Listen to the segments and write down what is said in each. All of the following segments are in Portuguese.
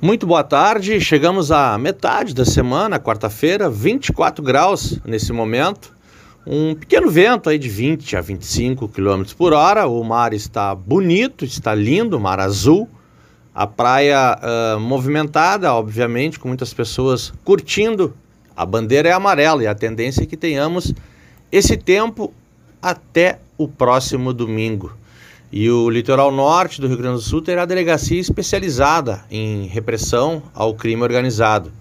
Muito boa tarde, chegamos à metade da semana, quarta-feira, 24 graus nesse momento. Um pequeno vento aí de 20 a 25 km por hora. O mar está bonito, está lindo, mar azul. A praia uh, movimentada, obviamente, com muitas pessoas curtindo. A bandeira é amarela e a tendência é que tenhamos esse tempo até o próximo domingo. E o litoral norte do Rio Grande do Sul terá delegacia especializada em repressão ao crime organizado.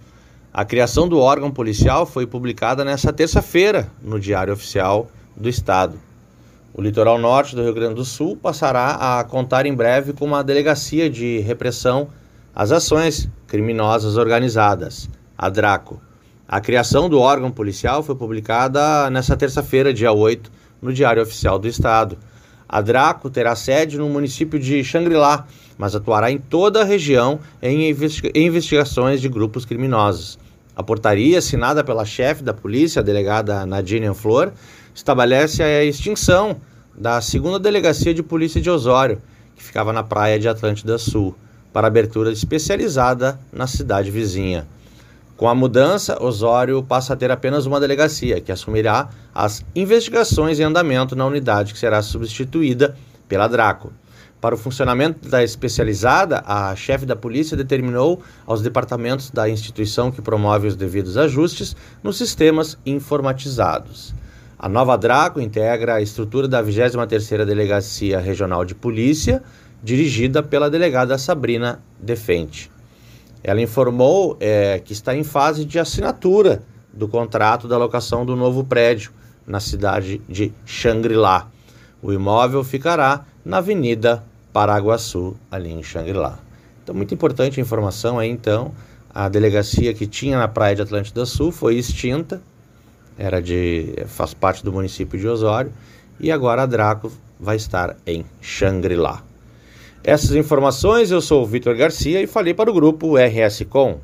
A criação do órgão policial foi publicada nesta terça-feira no Diário Oficial do Estado. O litoral norte do Rio Grande do Sul passará a contar em breve com uma delegacia de repressão às ações criminosas organizadas, a DRACO. A criação do órgão policial foi publicada nesta terça-feira, dia 8, no Diário Oficial do Estado. A DRACO terá sede no município de Xangri-Lá, mas atuará em toda a região em investigações de grupos criminosos. A portaria, assinada pela chefe da polícia, a delegada Nadine Flor, estabelece a extinção da segunda delegacia de polícia de Osório, que ficava na praia de Atlântida Sul, para abertura especializada na cidade vizinha. Com a mudança, Osório passa a ter apenas uma delegacia, que assumirá as investigações em andamento na unidade que será substituída pela Draco. Para o funcionamento da especializada, a chefe da polícia determinou aos departamentos da instituição que promove os devidos ajustes nos sistemas informatizados. A nova Draco integra a estrutura da 23ª Delegacia Regional de Polícia, dirigida pela delegada Sabrina Defente. Ela informou é, que está em fase de assinatura do contrato da locação do novo prédio na cidade de Xangri-Lá. O imóvel ficará na Avenida Paraguaçu, ali em Xangri-Lá. Então, muito importante a informação aí, então. A delegacia que tinha na praia de Atlântida Sul foi extinta, era de faz parte do município de Osório, e agora a Draco vai estar em Xangri-Lá. Essas informações eu sou o Vitor Garcia e falei para o grupo RS Com.